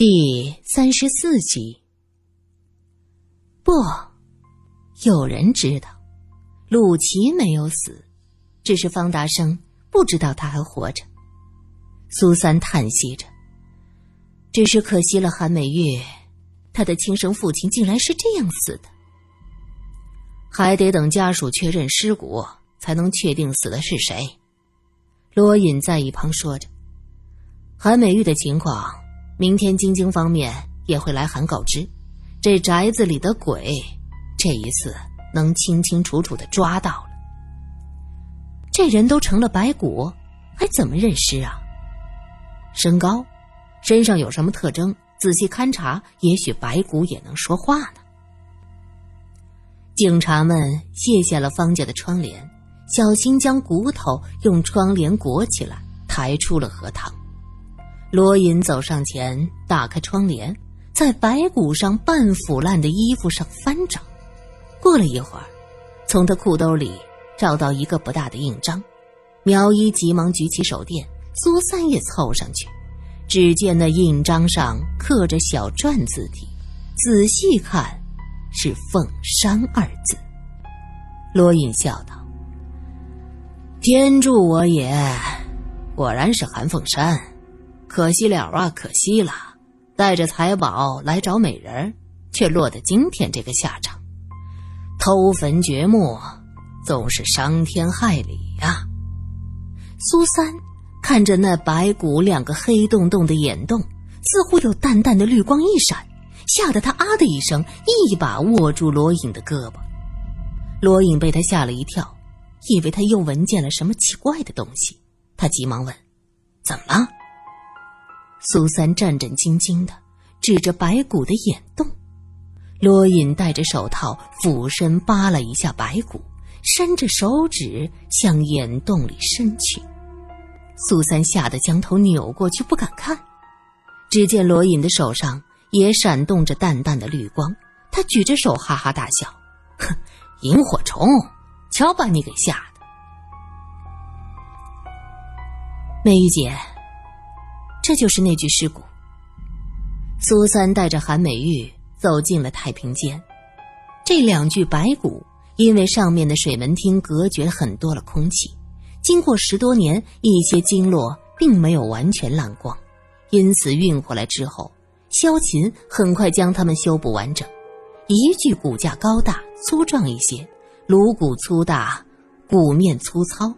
第三十四集。不，有人知道，鲁奇没有死，只是方达生不知道他还活着。苏三叹息着，只是可惜了韩美玉，他的亲生父亲竟然是这样死的。还得等家属确认尸骨，才能确定死的是谁。罗隐在一旁说着，韩美玉的情况。明天京京方面也会来函告知，这宅子里的鬼，这一次能清清楚楚的抓到了。这人都成了白骨，还怎么认尸啊？身高，身上有什么特征？仔细勘察，也许白骨也能说话呢。警察们卸下了方家的窗帘，小心将骨头用窗帘裹起来，抬出了荷塘。罗隐走上前，打开窗帘，在白骨上半腐烂的衣服上翻找。过了一会儿，从他裤兜里找到一个不大的印章。苗一急忙举起手电，苏三也凑上去。只见那印章上刻着小篆字体，仔细看，是“凤山”二字。罗隐笑道：“天助我也，果然是韩凤山。”可惜了啊，可惜了！带着财宝来找美人，却落得今天这个下场。偷坟掘墓，总是伤天害理呀。苏三看着那白骨两个黑洞洞的眼洞，似乎有淡淡的绿光一闪，吓得他啊的一声，一把握住罗隐的胳膊。罗隐被他吓了一跳，以为他又闻见了什么奇怪的东西，他急忙问：“怎么了？”苏三战战兢兢的指着白骨的眼洞，罗隐戴着手套俯身扒了一下白骨，伸着手指向眼洞里伸去。苏三吓得将头扭过去，不敢看。只见罗隐的手上也闪动着淡淡的绿光，他举着手哈哈大笑：“哼，萤火虫，瞧把你给吓的！”美玉姐。这就是那具尸骨。苏三带着韩美玉走进了太平间，这两具白骨因为上面的水门厅隔绝很多了空气，经过十多年，一些经络并没有完全烂光，因此运回来之后，萧琴很快将它们修补完整。一具骨架高大粗壮一些，颅骨粗大，骨面粗糙，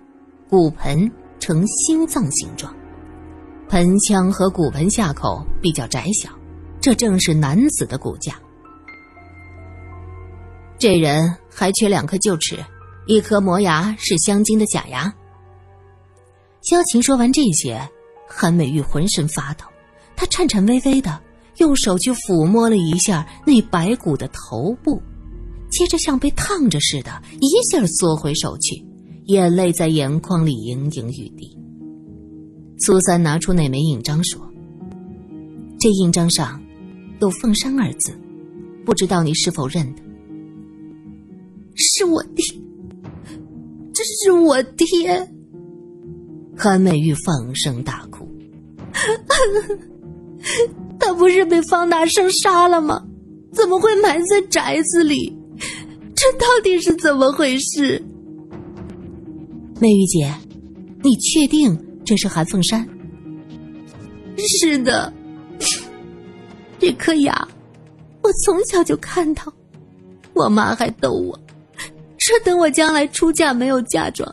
骨盆呈心脏形状。盆腔和骨盆下口比较窄小，这正是男子的骨架。这人还缺两颗臼齿，一颗磨牙是镶金的假牙。萧琴说完这些，韩美玉浑身发抖，她颤颤巍巍的用手去抚摸了一下那白骨的头部，接着像被烫着似的，一下缩回手去，眼泪在眼眶里盈盈欲滴。苏三拿出那枚印章，说：“这印章上有‘凤山’二字，不知道你是否认得？是我爹，这是我爹。”韩美玉放声大哭：“ 他不是被方大生杀了吗？怎么会埋在宅子里？这到底是怎么回事？”美玉姐，你确定？这是韩凤山。是的，这颗牙，我从小就看到。我妈还逗我，说等我将来出嫁没有嫁妆，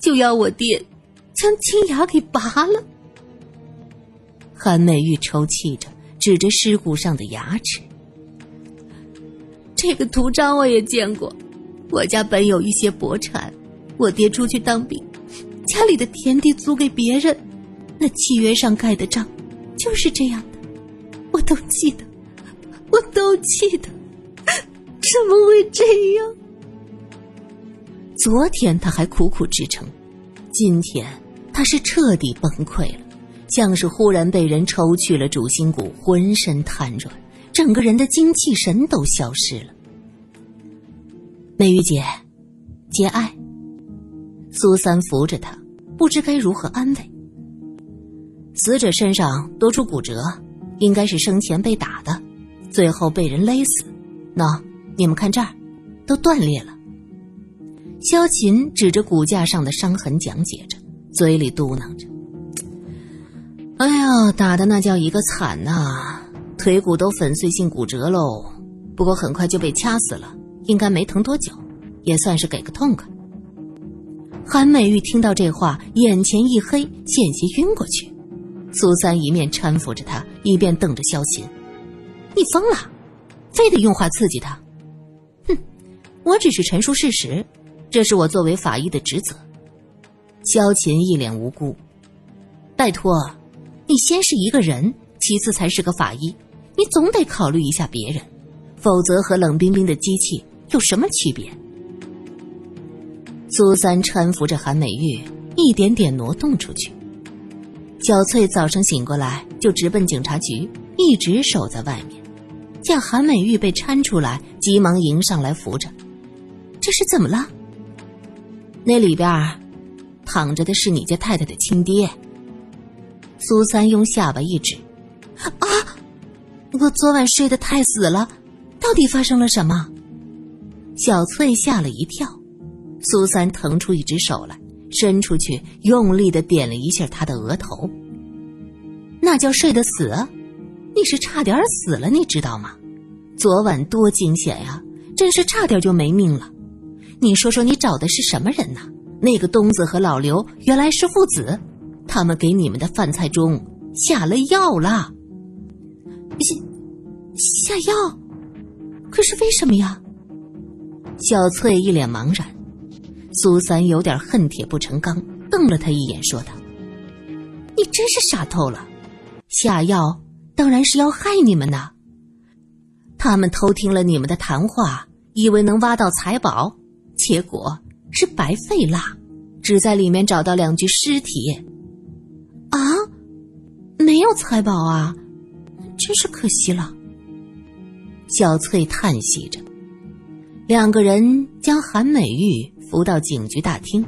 就要我爹将金牙给拔了。韩美玉抽泣着，指着尸骨上的牙齿。这个图章我也见过。我家本有一些薄产，我爹出去当兵。家里的田地租给别人，那契约上盖的章，就是这样的，我都记得，我都记得，怎么会这样？昨天他还苦苦支撑，今天他是彻底崩溃了，像是忽然被人抽去了主心骨，浑身瘫软，整个人的精气神都消失了。美玉姐，节哀。苏三扶着他，不知该如何安慰。死者身上多处骨折，应该是生前被打的，最后被人勒死。喏，你们看这儿，都断裂了。萧琴指着骨架上的伤痕讲解着，嘴里嘟囔着：“哎呀，打的那叫一个惨呐，腿骨都粉碎性骨折喽。不过很快就被掐死了，应该没疼多久，也算是给个痛快。”韩美玉听到这话，眼前一黑，险些晕过去。苏三一面搀扶着他，一边瞪着萧琴：“你疯了，非得用话刺激他？哼，我只是陈述事实，这是我作为法医的职责。”萧琴一脸无辜：“拜托，你先是一个人，其次才是个法医，你总得考虑一下别人，否则和冷冰冰的机器有什么区别？”苏三搀扶着韩美玉，一点点挪动出去。小翠早上醒过来就直奔警察局，一直守在外面。见韩美玉被搀出来，急忙迎上来扶着。这是怎么了？那里边躺着的是你家太太的亲爹。苏三用下巴一指：“啊，我昨晚睡得太死了，到底发生了什么？”小翠吓了一跳。苏三腾出一只手来，伸出去，用力的点了一下他的额头。那叫睡得死，你是差点死了，你知道吗？昨晚多惊险呀，真是差点就没命了。你说说，你找的是什么人呢？那个东子和老刘原来是父子，他们给你们的饭菜中下了药了。下下药？可是为什么呀？小翠一脸茫然。苏三有点恨铁不成钢，瞪了他一眼，说道：“你真是傻透了，下药当然是要害你们呐。他们偷听了你们的谈话，以为能挖到财宝，结果是白费了，只在里面找到两具尸体。啊，没有财宝啊，真是可惜了。”小翠叹息着，两个人将韩美玉。扶到警局大厅，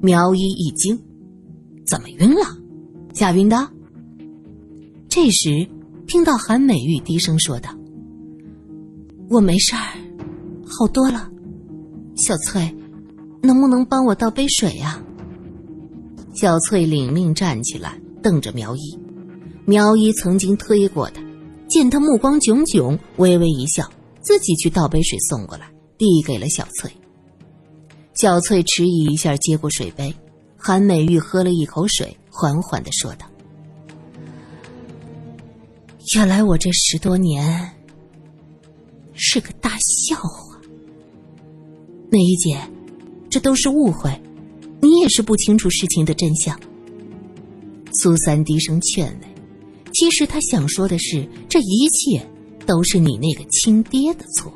苗一一惊：“怎么晕了？吓晕的？”这时，听到韩美玉低声说道：“我没事儿，好多了。小翠，能不能帮我倒杯水呀？”小翠领命站起来，瞪着苗一。苗一曾经推过他，见他目光炯炯，微微一笑，自己去倒杯水送过来，递给了小翠。小翠迟疑一下，接过水杯。韩美玉喝了一口水，缓缓的说道：“原来我这十多年是个大笑话。美玉姐，这都是误会，你也是不清楚事情的真相。”苏三低声劝慰：“其实他想说的是，这一切都是你那个亲爹的错。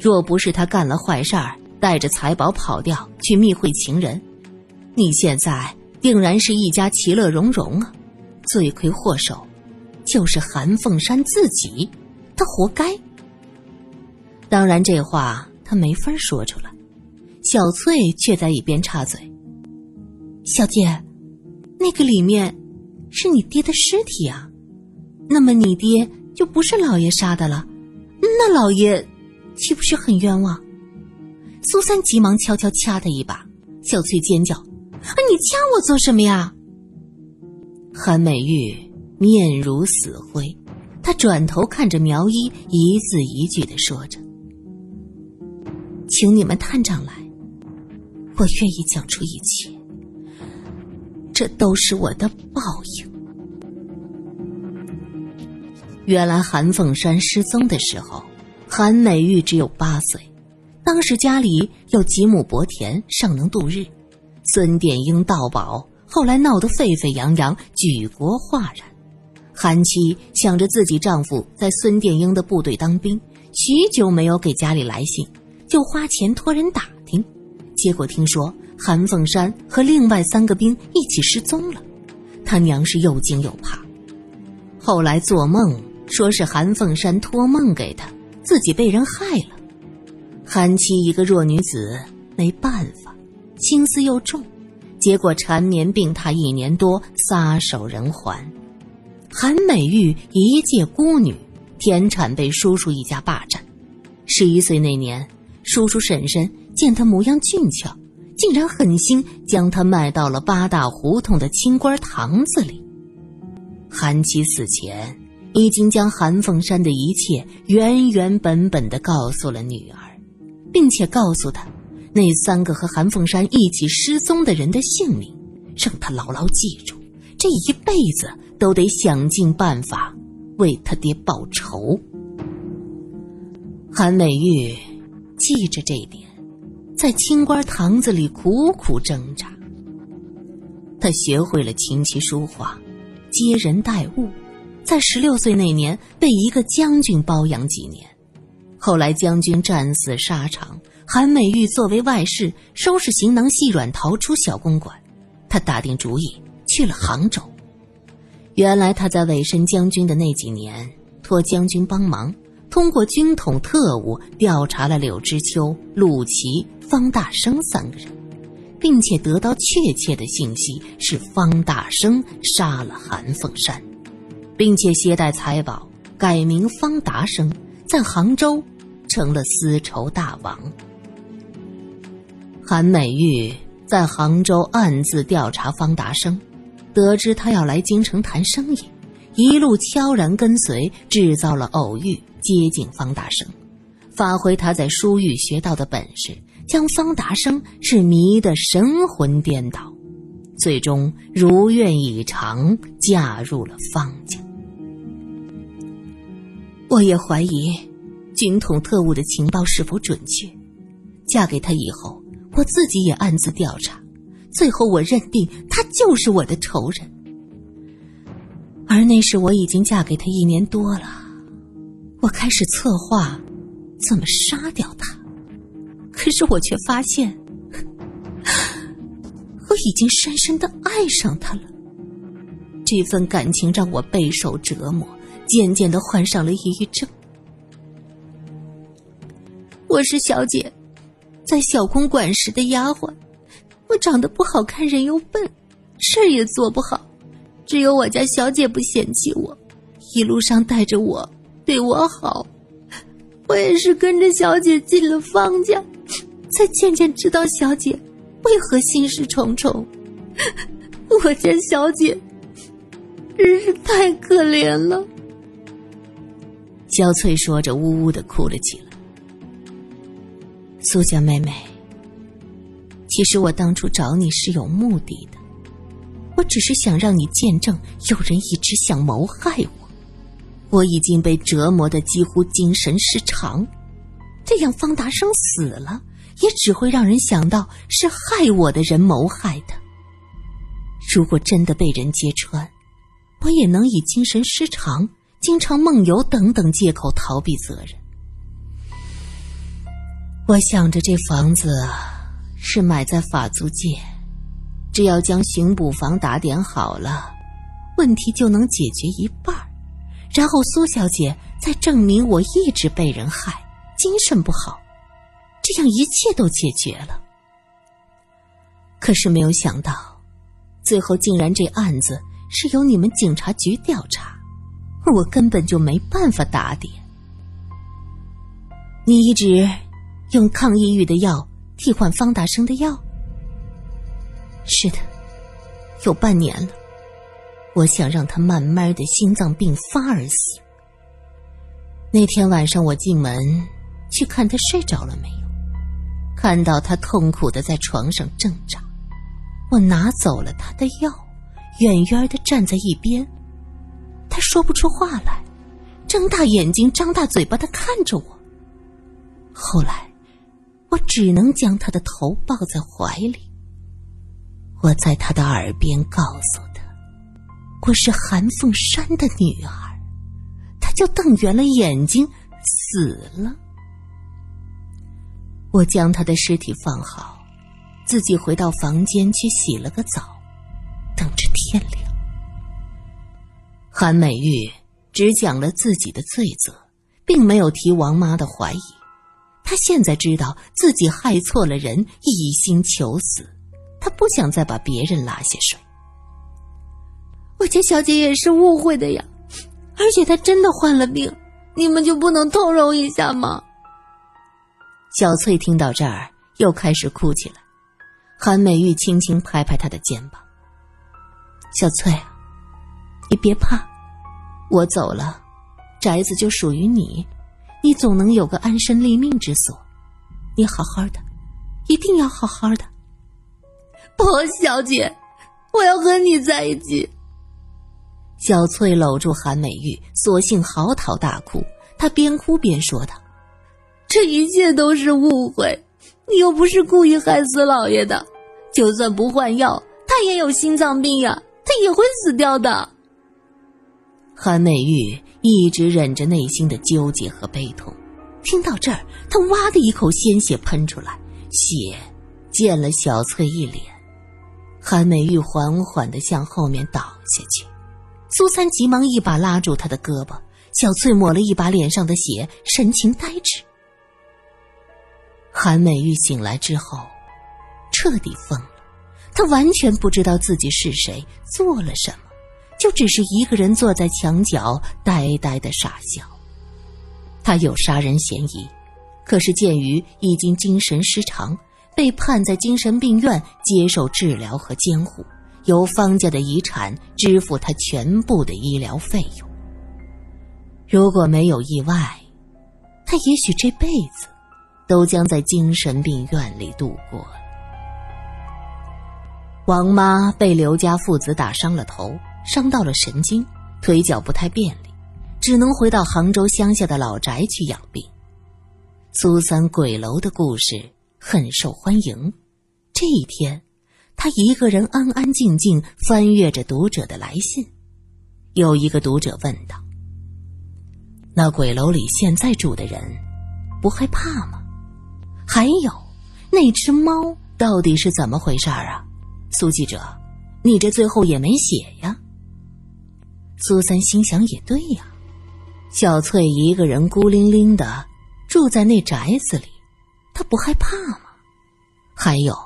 若不是他干了坏事儿。”带着财宝跑掉去密会情人，你现在定然是一家其乐融融啊！罪魁祸首就是韩凤山自己，他活该。当然，这话他没法说出来。小翠却在一边插嘴：“小姐，那个里面是你爹的尸体啊，那么你爹就不是老爷杀的了，那老爷岂不是很冤枉？”苏三急忙悄悄掐他一把，小翠尖叫：“啊，你掐我做什么呀？”韩美玉面如死灰，她转头看着苗一，一字一句的说着：“请你们探长来，我愿意讲出一切，这都是我的报应。”原来韩凤山失踪的时候，韩美玉只有八岁。当时家里有几亩薄田，尚能度日。孙殿英盗宝，后来闹得沸沸扬扬，举国哗然。韩妻想着自己丈夫在孙殿英的部队当兵，许久没有给家里来信，就花钱托人打听。结果听说韩凤山和另外三个兵一起失踪了，他娘是又惊又怕。后来做梦说是韩凤山托梦给他，自己被人害了。韩妻一个弱女子，没办法，心思又重，结果缠绵病榻一年多，撒手人寰。韩美玉一介孤女，田产被叔叔一家霸占。十一岁那年，叔叔婶婶见她模样俊俏，竟然狠心将她卖到了八大胡同的清官堂子里。韩琦死前已经将韩凤山的一切原原本本的告诉了女儿，并且告诉他，那三个和韩凤山一起失踪的人的姓名，让他牢牢记住，这一辈子都得想尽办法为他爹报仇。韩美玉记着这一点，在清官堂子里苦苦挣扎。她学会了琴棋书画。接人待物，在十六岁那年被一个将军包养几年，后来将军战死沙场，韩美玉作为外室，收拾行囊细软逃出小公馆。他打定主意去了杭州。原来他在委身将军的那几年，托将军帮忙，通过军统特务调查了柳知秋、陆琪、方大生三个人。并且得到确切的信息是方大生杀了韩凤山，并且携带财宝改名方达生，在杭州成了丝绸大王。韩美玉在杭州暗自调查方达生，得知他要来京城谈生意，一路悄然跟随，制造了偶遇，接近方达生，发挥他在书寓学到的本事。将方达生是迷得神魂颠倒，最终如愿以偿嫁入了方家。我也怀疑军统特务的情报是否准确。嫁给他以后，我自己也暗自调查，最后我认定他就是我的仇人。而那时我已经嫁给他一年多了，我开始策划怎么杀掉他。可是我却发现，我已经深深的爱上他了。这份感情让我备受折磨，渐渐的患上了抑郁症。我是小姐，在小公馆时的丫鬟，我长得不好看，人又笨，事儿也做不好，只有我家小姐不嫌弃我，一路上带着我，对我好。我也是跟着小姐进了方家。才渐渐知道小姐为何心事重重。我家小姐真是太可怜了。小翠说着，呜呜的哭了起来。苏家妹妹，其实我当初找你是有目的的，我只是想让你见证有人一直想谋害我。我已经被折磨的几乎精神失常，这样方达生死了。也只会让人想到是害我的人谋害的。如果真的被人揭穿，我也能以精神失常、经常梦游等等借口逃避责任。我想着这房子是买在法租界，只要将巡捕房打点好了，问题就能解决一半然后苏小姐再证明我一直被人害，精神不好。这样一切都解决了，可是没有想到，最后竟然这案子是由你们警察局调查，我根本就没办法打点。你一直用抗抑郁的药替换方大生的药，是的，有半年了。我想让他慢慢的心脏病发而死。那天晚上我进门去看他睡着了没有。看到他痛苦的在床上挣扎，我拿走了他的药，远远的站在一边。他说不出话来，睁大眼睛，张大嘴巴的看着我。后来，我只能将他的头抱在怀里。我在他的耳边告诉他：“我是韩凤山的女儿。”他就瞪圆了眼睛，死了。我将他的尸体放好，自己回到房间去洗了个澡，等着天亮。韩美玉只讲了自己的罪责，并没有提王妈的怀疑。他现在知道自己害错了人，一心求死，他不想再把别人拉下水。我家小姐也是误会的呀，而且她真的患了病，你们就不能通融一下吗？小翠听到这儿，又开始哭起来。韩美玉轻轻拍拍她的肩膀：“小翠，你别怕，我走了，宅子就属于你，你总能有个安身立命之所。你好好的，一定要好好的。”不，小姐，我要和你在一起。小翠搂住韩美玉，索性嚎啕大哭。她边哭边说道。这一切都是误会，你又不是故意害死老爷的。就算不换药，他也有心脏病呀，他也会死掉的。韩美玉一直忍着内心的纠结和悲痛，听到这儿，他哇的一口鲜血喷出来，血溅了小翠一脸。韩美玉缓缓的向后面倒下去，苏三急忙一把拉住她的胳膊，小翠抹了一把脸上的血，神情呆滞。韩美玉醒来之后，彻底疯了。她完全不知道自己是谁，做了什么，就只是一个人坐在墙角，呆呆的傻笑。他有杀人嫌疑，可是鉴于已经精神失常，被判在精神病院接受治疗和监护，由方家的遗产支付他全部的医疗费用。如果没有意外，他也许这辈子。都将在精神病院里度过。王妈被刘家父子打伤了头，伤到了神经，腿脚不太便利，只能回到杭州乡下的老宅去养病。苏三鬼楼的故事很受欢迎。这一天，他一个人安安静静翻阅着读者的来信。有一个读者问道：“那鬼楼里现在住的人，不害怕吗？”还有，那只猫到底是怎么回事儿啊？苏记者，你这最后也没写呀。苏三心想，也对呀，小翠一个人孤零零的住在那宅子里，她不害怕吗？还有，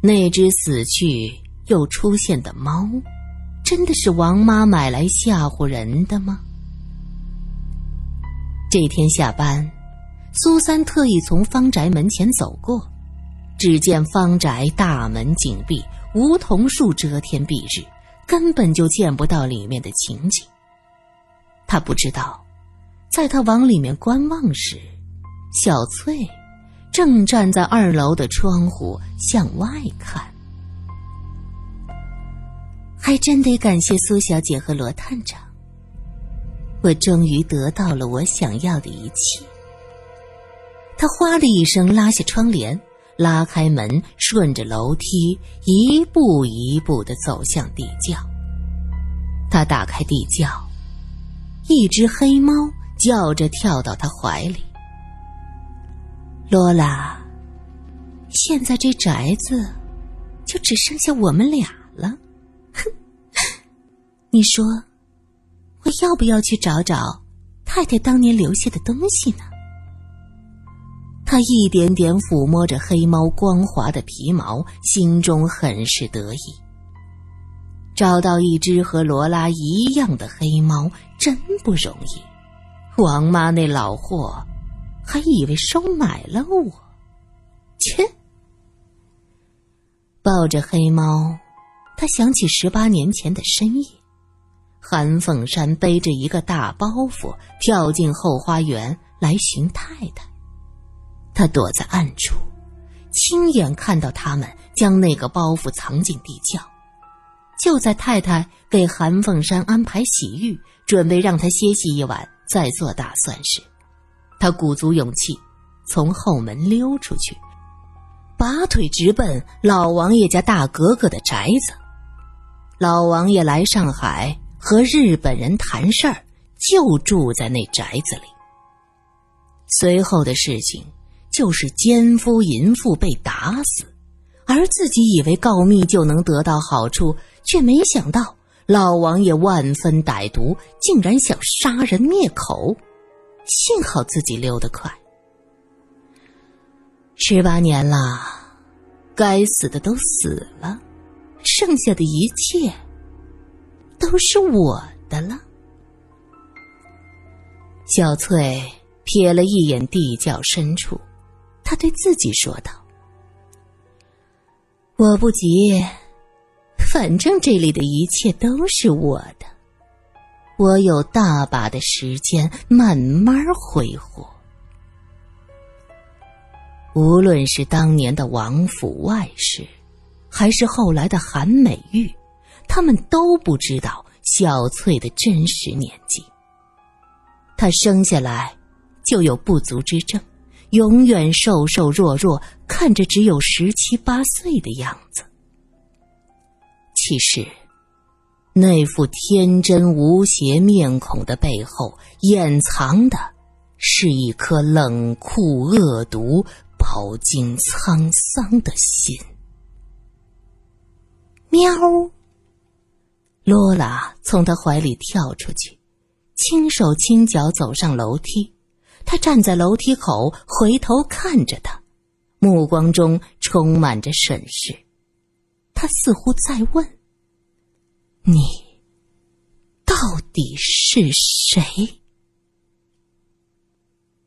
那只死去又出现的猫，真的是王妈买来吓唬人的吗？这天下班。苏三特意从方宅门前走过，只见方宅大门紧闭，梧桐树遮天蔽日，根本就见不到里面的情景。他不知道，在他往里面观望时，小翠正站在二楼的窗户向外看。还真得感谢苏小姐和罗探长，我终于得到了我想要的一切。他哗的一声拉下窗帘，拉开门，顺着楼梯一步一步的走向地窖。他打开地窖，一只黑猫叫着跳到他怀里。罗拉，现在这宅子就只剩下我们俩了。哼，你说，我要不要去找找太太当年留下的东西呢？他一点点抚摸着黑猫光滑的皮毛，心中很是得意。找到一只和罗拉一样的黑猫真不容易。王妈那老货还以为收买了我，切！抱着黑猫，他想起十八年前的深夜，韩凤山背着一个大包袱跳进后花园来寻太太。他躲在暗处，亲眼看到他们将那个包袱藏进地窖。就在太太给韩凤山安排洗浴，准备让他歇息一晚再做打算时，他鼓足勇气从后门溜出去，拔腿直奔老王爷家大格格的宅子。老王爷来上海和日本人谈事儿，就住在那宅子里。随后的事情。就是奸夫淫妇被打死，而自己以为告密就能得到好处，却没想到老王爷万分歹毒，竟然想杀人灭口。幸好自己溜得快。十八年了，该死的都死了，剩下的一切都是我的了。小翠瞥了一眼地窖深处，他对自己说道：“我不急，反正这里的一切都是我的，我有大把的时间慢慢挥霍。无论是当年的王府外室，还是后来的韩美玉，他们都不知道小翠的真实年纪。”她生下来就有不足之症，永远瘦瘦弱弱，看着只有十七八岁的样子。其实，那副天真无邪面孔的背后，掩藏的是一颗冷酷恶毒、饱经沧桑的心。喵！罗拉从他怀里跳出去。轻手轻脚走上楼梯，他站在楼梯口，回头看着他，目光中充满着审视。他似乎在问：“你到底是谁？”